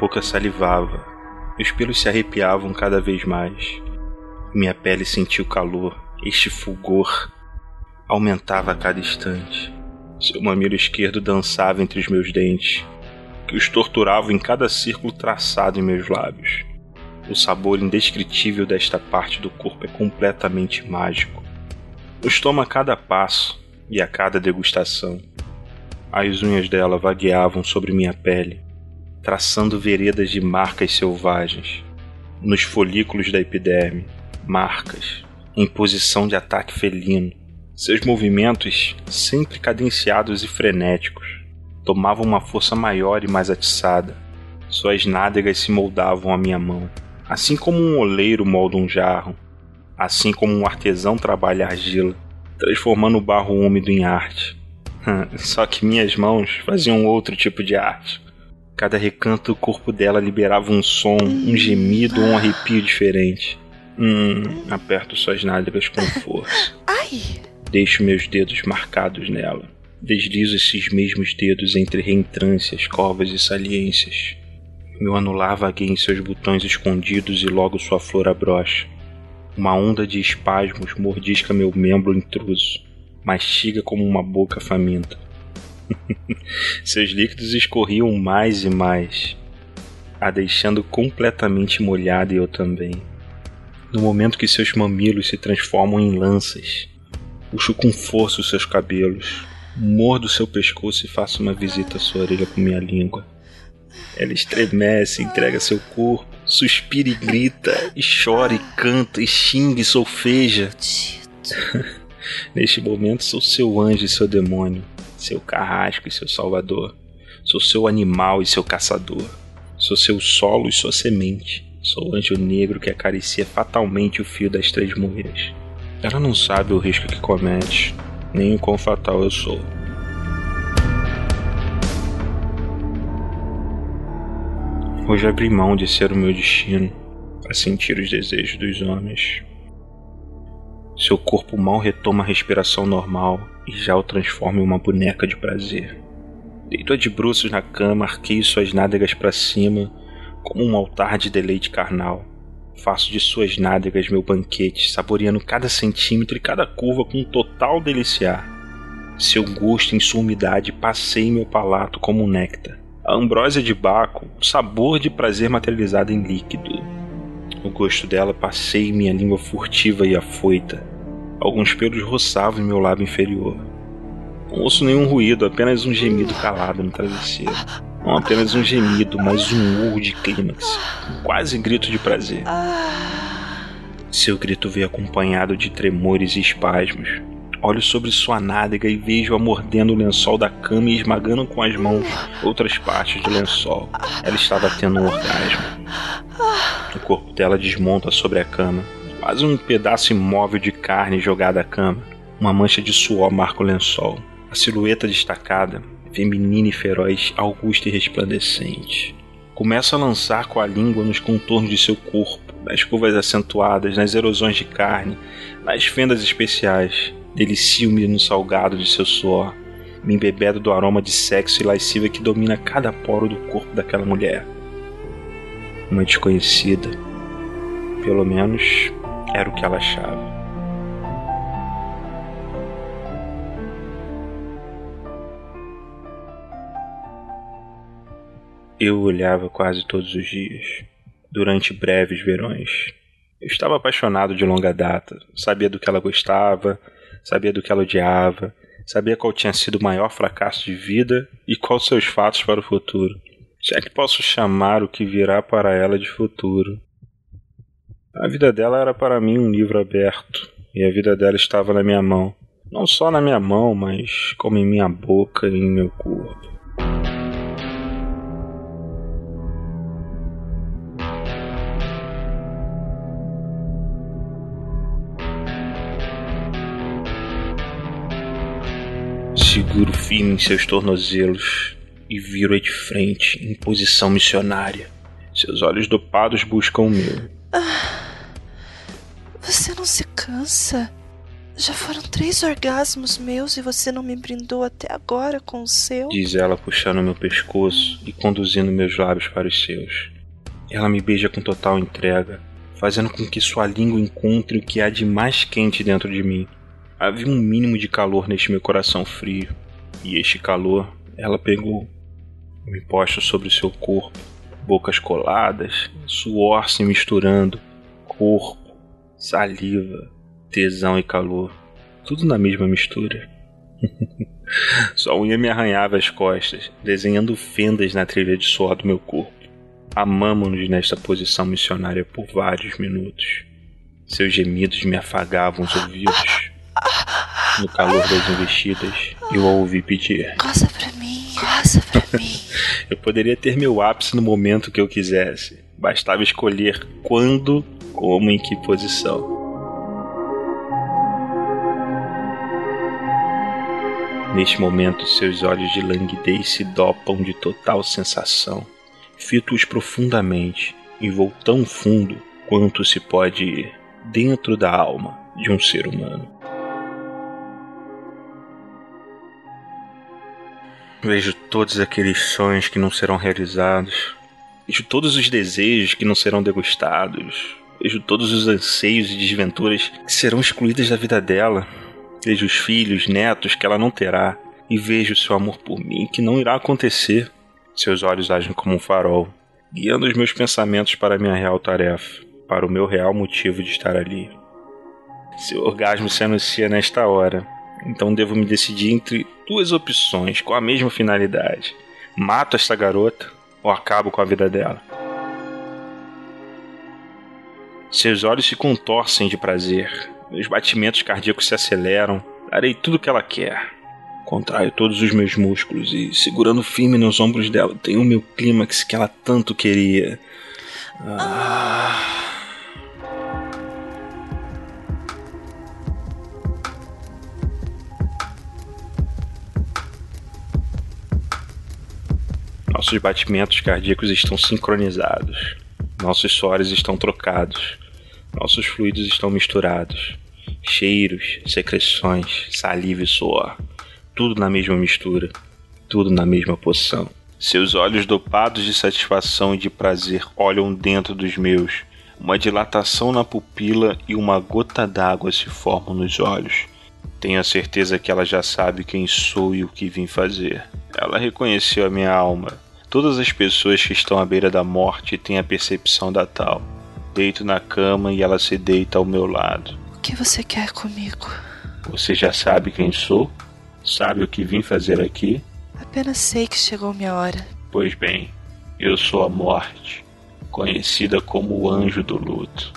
boca salivava, meus pelos se arrepiavam cada vez mais. Minha pele sentiu calor este fulgor aumentava a cada instante. Seu mamilo esquerdo dançava entre os meus dentes, que os torturavam em cada círculo traçado em meus lábios. O sabor indescritível desta parte do corpo é completamente mágico. Nos toma a cada passo e a cada degustação. As unhas dela vagueavam sobre minha pele, traçando veredas de marcas selvagens. Nos folículos da epiderme, marcas, em posição de ataque felino. Seus movimentos, sempre cadenciados e frenéticos, tomavam uma força maior e mais atiçada. Suas nádegas se moldavam à minha mão, assim como um oleiro molda um jarro, assim como um artesão trabalha argila, transformando o barro úmido em arte. Só que minhas mãos faziam outro tipo de arte. Cada recanto do corpo dela liberava um som, um gemido ou um arrepio diferente. Hum, aperto suas nádegas com força. Ai! Deixo meus dedos marcados nela. Deslizo esses mesmos dedos entre reentrâncias, covas e saliências. Meu anular vagueia em seus botões escondidos e logo sua flor abrocha. Uma onda de espasmos mordisca meu membro intruso, mastiga como uma boca faminta. Seus líquidos escorriam mais e mais, a deixando completamente molhada e eu também. No momento que seus mamilos se transformam em lanças, puxo com força os seus cabelos, mordo seu pescoço e faço uma visita à sua orelha com minha língua. Ela estremece, entrega seu corpo, suspira e grita, e chora e canta, e xinga e solfeja. Neste momento sou seu anjo e seu demônio, seu carrasco e seu salvador. Sou seu animal e seu caçador. Sou seu solo e sua semente. Sou o anjo negro que acaricia fatalmente o fio das três mulheres. Ela não sabe o risco que comete, nem o quão fatal eu sou. Hoje abri mão de ser o meu destino para sentir os desejos dos homens. Seu corpo mal retoma a respiração normal e já o transforma em uma boneca de prazer. Deito-a de bruços na cama, arquei suas nádegas para cima como um altar de deleite carnal. Faço de suas nádegas meu banquete, saboreando cada centímetro e cada curva com um total deliciar. Seu gosto em sua umidade passei meu palato como um néctar. A ambrósia de Baco, o sabor de prazer materializado em líquido. O gosto dela passei minha língua furtiva e afoita. Alguns pelos roçavam em meu lábio inferior. Não ouço nenhum ruído, apenas um gemido calado no travesseiro. Não apenas um gemido, mas um urro de clímax. Quase grito de prazer. Seu grito veio acompanhado de tremores e espasmos. Olho sobre sua nádega e vejo-a mordendo o lençol da cama e esmagando com as mãos outras partes do lençol. Ela estava tendo um orgasmo. O corpo dela desmonta sobre a cama. Quase um pedaço imóvel de carne jogada à cama. Uma mancha de suor marca o lençol. A silhueta destacada, feminina e feroz, augusta e resplandecente. Começa a lançar com a língua nos contornos de seu corpo, nas curvas acentuadas, nas erosões de carne, nas fendas especiais. Delicio-me no salgado de seu suor, me embebedo do aroma de sexo e lasciva que domina cada poro do corpo daquela mulher. Uma desconhecida. Pelo menos era o que ela achava. Eu olhava quase todos os dias, durante breves verões. Eu estava apaixonado de longa data, sabia do que ela gostava, sabia do que ela odiava, sabia qual tinha sido o maior fracasso de vida e quais seus fatos para o futuro. É que posso chamar o que virá para ela de futuro. A vida dela era para mim um livro aberto, e a vida dela estava na minha mão. Não só na minha mão, mas como em minha boca e em meu corpo. Seguro firme em seus tornozelos e viro-a de frente, em posição missionária. Seus olhos dopados buscam o meu. Se cansa? Já foram três orgasmos meus e você não me brindou até agora com o seu? Diz ela puxando meu pescoço e conduzindo meus lábios para os seus. Ela me beija com total entrega, fazendo com que sua língua encontre o que há de mais quente dentro de mim. Havia um mínimo de calor neste meu coração frio, e este calor ela pegou. Me posto sobre seu corpo, bocas coladas, suor se misturando, corpo, saliva, tesão e calor, tudo na mesma mistura. Sua unha me arranhava as costas, desenhando fendas na trilha de suor do meu corpo. Amamos-nos nesta posição missionária por vários minutos. Seus gemidos me afagavam os ouvidos. No calor das investidas, eu a ouvi pedir: Goza pra mim, goza pra mim. eu poderia ter meu ápice no momento que eu quisesse. Bastava escolher quando, como, em que posição. Neste momento, seus olhos de languidez se dopam de total sensação. Fito-os profundamente e vou tão fundo quanto se pode ir dentro da alma de um ser humano. Vejo todos aqueles sonhos que não serão realizados. Vejo todos os desejos que não serão degustados. Vejo todos os anseios e desventuras que serão excluídas da vida dela. Vejo os filhos, netos que ela não terá, e vejo seu amor por mim que não irá acontecer. Seus olhos agem como um farol, guiando os meus pensamentos para a minha real tarefa, para o meu real motivo de estar ali. Seu orgasmo se anuncia nesta hora, então devo me decidir entre duas opções com a mesma finalidade: mato esta garota ou acabo com a vida dela. Seus olhos se contorcem de prazer, meus batimentos cardíacos se aceleram. Darei tudo o que ela quer. Contraio todos os meus músculos e, segurando firme nos ombros dela, tenho o meu clímax que ela tanto queria. Ah. Nossos batimentos cardíacos estão sincronizados. Nossos suores estão trocados. Nossos fluidos estão misturados. Cheiros, secreções, saliva e suor. Tudo na mesma mistura. Tudo na mesma poção. Seus olhos dopados de satisfação e de prazer olham dentro dos meus. Uma dilatação na pupila e uma gota d'água se formam nos olhos. Tenho a certeza que ela já sabe quem sou e o que vim fazer. Ela reconheceu a minha alma. Todas as pessoas que estão à beira da morte têm a percepção da tal. Deito na cama e ela se deita ao meu lado. O que você quer comigo? Você já sabe quem sou? Sabe o que vim fazer aqui? Apenas sei que chegou minha hora. Pois bem, eu sou a morte, conhecida como o anjo do luto,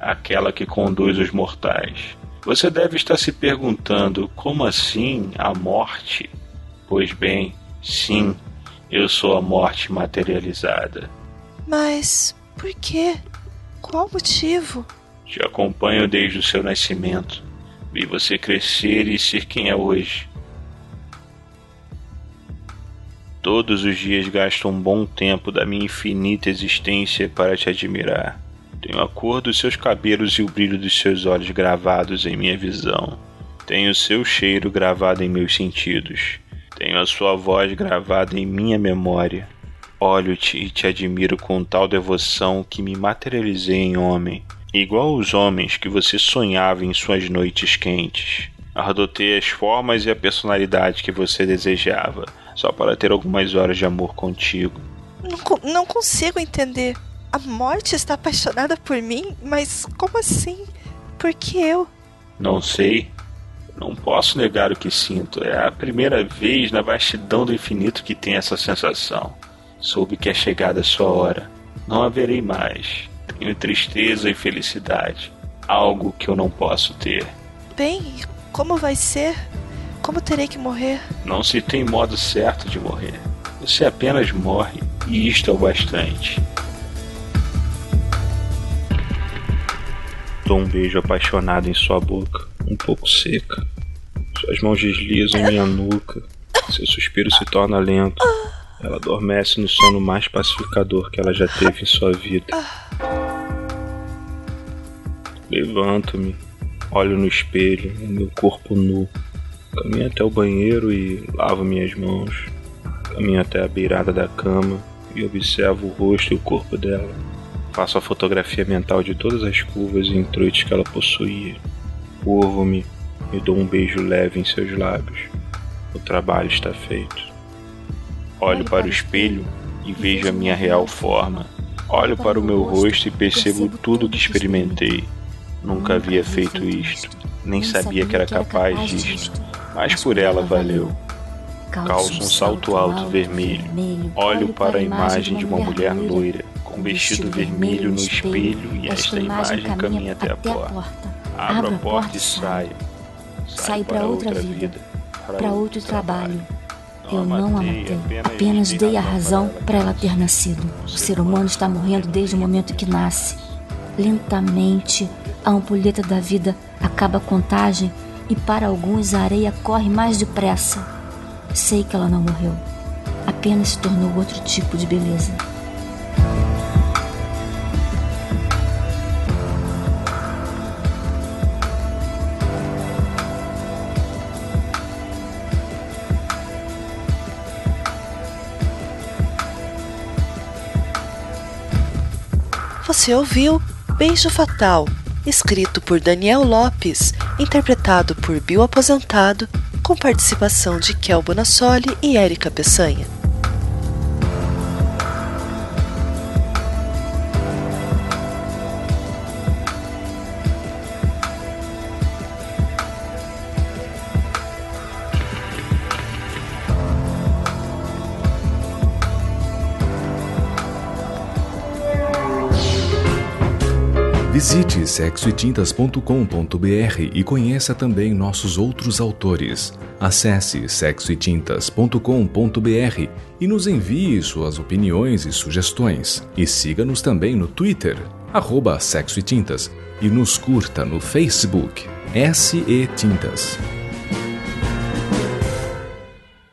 aquela que conduz os mortais. Você deve estar se perguntando como assim a morte? Pois bem, sim, eu sou a morte materializada. Mas por quê? Qual motivo? Te acompanho desde o seu nascimento. Vi você crescer e ser quem é hoje. Todos os dias gasto um bom tempo da minha infinita existência para te admirar. Tenho a cor dos seus cabelos e o brilho dos seus olhos gravados em minha visão. Tenho o seu cheiro gravado em meus sentidos. Tenho a sua voz gravada em minha memória. Olho-te e te admiro com tal devoção que me materializei em homem, igual aos homens que você sonhava em suas noites quentes. Ardotei as formas e a personalidade que você desejava, só para ter algumas horas de amor contigo. Não, não consigo entender. A morte está apaixonada por mim? Mas como assim? Por que eu? Não sei. Não posso negar o que sinto. É a primeira vez na vastidão do infinito que tenho essa sensação. Soube que é chegada a sua hora. Não haverei mais. Tenho tristeza e felicidade. Algo que eu não posso ter. Bem, como vai ser? Como terei que morrer? Não se tem modo certo de morrer. Você apenas morre, e isto é o bastante. Dou um beijo apaixonado em sua boca, um pouco seca. Suas mãos deslizam minha nuca. Seu suspiro se torna lento. Ela adormece no sono mais pacificador que ela já teve em sua vida. Levanto-me, olho no espelho, meu corpo nu. Caminho até o banheiro e lavo minhas mãos. Caminho até a beirada da cama e observo o rosto e o corpo dela. Faço a fotografia mental de todas as curvas e intruites que ela possuía. Curvo-me e dou um beijo leve em seus lábios. O trabalho está feito. Olho para o espelho e vejo a minha real forma. Olho para o meu rosto e percebo tudo o que experimentei. Nunca havia feito isto, nem sabia que era capaz disto, mas por ela valeu. Calço um salto alto vermelho. Olho para a imagem de uma mulher loira um vestido vermelho no espelho e esta imagem caminha até a porta. Abro a porta e saio. Saio para outra vida, para outro trabalho. Eu não a matei, apenas dei a razão para ela ter nascido. O ser humano está morrendo desde o momento que nasce. Lentamente, a ampulheta da vida acaba a contagem e para alguns a areia corre mais depressa. Sei que ela não morreu, apenas se tornou outro tipo de beleza. Você ouviu Beijo Fatal, escrito por Daniel Lopes, interpretado por Bill Aposentado, com participação de Kel Bonassoli e Érica Peçanha. Visite sexoetintas.com.br e conheça também nossos outros autores. Acesse sexoetintas.com.br e nos envie suas opiniões e sugestões. E siga-nos também no Twitter, arroba Sexo e e nos curta no Facebook, SE Tintas.